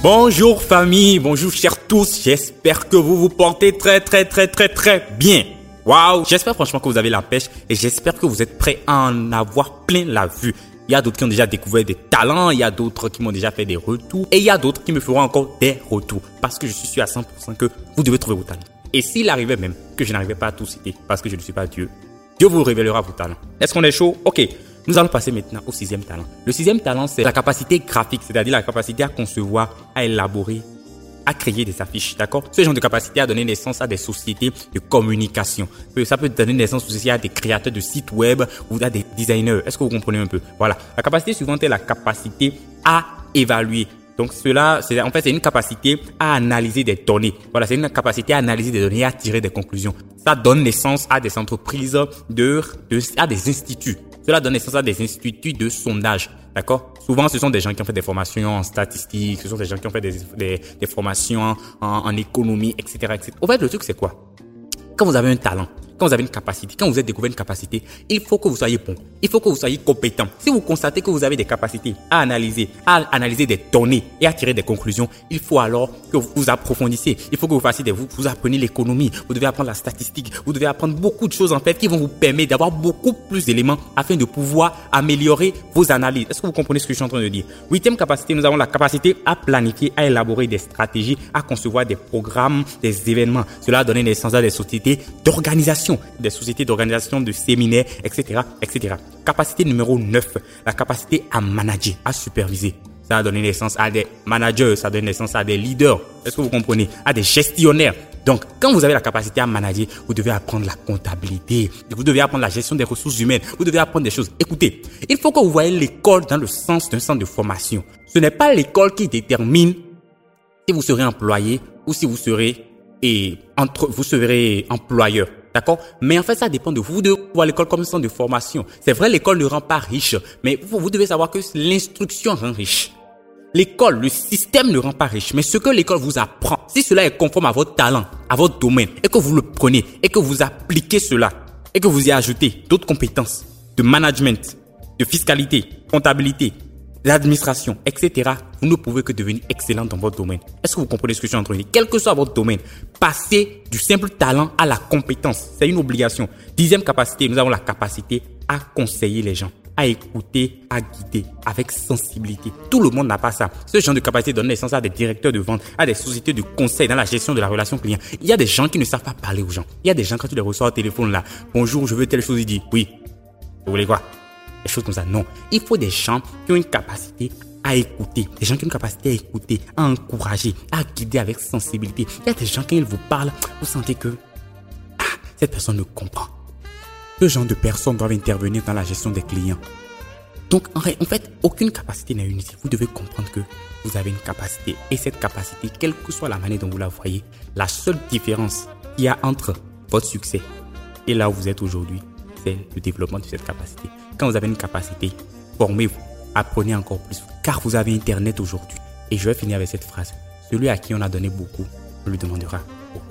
Bonjour famille, bonjour chers tous, j'espère que vous vous portez très très très très très bien. Waouh, j'espère franchement que vous avez la pêche et j'espère que vous êtes prêts à en avoir plein la vue. Il y a d'autres qui ont déjà découvert des talents, il y a d'autres qui m'ont déjà fait des retours et il y a d'autres qui me feront encore des retours parce que je suis sûr à 100% que vous devez trouver vos talents. Et s'il arrivait même que je n'arrivais pas à tout citer parce que je ne suis pas Dieu, Dieu vous révélera vos talents. Est-ce qu'on est chaud? Ok, nous allons passer maintenant au sixième talent. Le sixième talent, c'est la capacité graphique, c'est-à-dire la capacité à concevoir, à élaborer, à créer des affiches, d'accord? Ce genre de capacité a donné naissance à des sociétés de communication. Ça peut donner naissance aussi à des créateurs de sites web ou à des designers. Est-ce que vous comprenez un peu? Voilà. La capacité suivante est la capacité à évaluer. Donc cela, c'est en fait c'est une capacité à analyser des données. Voilà, c'est une capacité à analyser des données et à tirer des conclusions. Ça donne naissance à des entreprises de à des instituts. Cela donne naissance à des instituts de sondage. D'accord? Souvent, ce sont des gens qui ont fait des formations en statistiques, ce sont des gens qui ont fait des, formations en, en, économie, etc., etc. Au fait, le truc, c'est quoi? Quand vous avez un talent, quand vous avez une capacité, quand vous êtes découvert une capacité, il faut que vous soyez bon. Il faut que vous soyez compétent. Si vous constatez que vous avez des capacités à analyser, à analyser des données et à tirer des conclusions, il faut alors que vous vous approfondissiez. Il faut que vous fassiez des, vous, vous l'économie, vous devez apprendre la statistique, vous devez apprendre beaucoup de choses en fait qui vont vous permettre d'avoir beaucoup plus d'éléments afin de pouvoir améliorer vos analyses. Est-ce que vous comprenez ce que je suis en train de dire? Huitième capacité, nous avons la capacité à planifier, à élaborer des stratégies, à concevoir des programmes, des événements. Cela a donné naissance à des sociétés d'organisation des sociétés d'organisation de séminaires, etc., etc. Capacité numéro 9, la capacité à manager, à superviser. Ça a donné naissance à des managers, ça a donné naissance à des leaders. Est-ce que vous comprenez? À des gestionnaires. Donc, quand vous avez la capacité à manager, vous devez apprendre la comptabilité, vous devez apprendre la gestion des ressources humaines, vous devez apprendre des choses. Écoutez, il faut que vous voyez l'école dans le sens d'un centre de formation. Ce n'est pas l'école qui détermine si vous serez employé ou si vous serez et entre, vous serez employeur. D'accord? Mais en fait, ça dépend de vous. Vous devez voir l'école comme centre de formation. C'est vrai, l'école ne rend pas riche, mais vous, vous devez savoir que l'instruction rend riche. L'école, le système ne rend pas riche, mais ce que l'école vous apprend, si cela est conforme à votre talent, à votre domaine, et que vous le prenez, et que vous appliquez cela, et que vous y ajoutez d'autres compétences de management, de fiscalité, comptabilité, l'administration, etc., vous ne pouvez que devenir excellent dans votre domaine. Est-ce que vous comprenez ce que je suis en train de dire? Quel que soit votre domaine, passez du simple talent à la compétence. C'est une obligation. Dixième capacité, nous avons la capacité à conseiller les gens à écouter, à guider avec sensibilité. Tout le monde n'a pas ça. Ce genre de capacité donne naissance à des directeurs de vente, à des sociétés de conseil dans la gestion de la relation client. Il y a des gens qui ne savent pas parler aux gens. Il y a des gens quand tu les reçois au téléphone là, bonjour, je veux telle chose, ils disent oui. Vous voulez quoi? Des choses comme ça. Non. Il faut des gens qui ont une capacité à écouter, des gens qui ont une capacité à écouter, à encourager, à guider avec sensibilité. Il y a des gens, quand ils vous parlent, vous sentez que ah, cette personne ne comprend. Ce genre de personnes doivent intervenir dans la gestion des clients. Donc, en fait, aucune capacité n'est inutile. Vous devez comprendre que vous avez une capacité. Et cette capacité, quelle que soit la manière dont vous la voyez, la seule différence qu'il y a entre votre succès et là où vous êtes aujourd'hui, c'est le développement de cette capacité. Quand vous avez une capacité, formez-vous, apprenez encore plus, car vous avez Internet aujourd'hui. Et je vais finir avec cette phrase. Celui à qui on a donné beaucoup, on lui demandera beaucoup.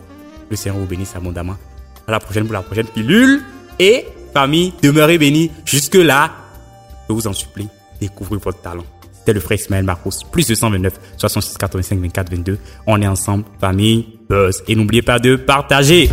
Le Seigneur vous bénisse abondamment. À la prochaine pour la prochaine pilule. Et famille, demeurez bénis. Jusque-là, je vous en supplie, découvrez votre talent. C'était le frère Ismaël Marcos, plus de 129 66 85 24 22. On est ensemble, famille, buzz. Et n'oubliez pas de partager.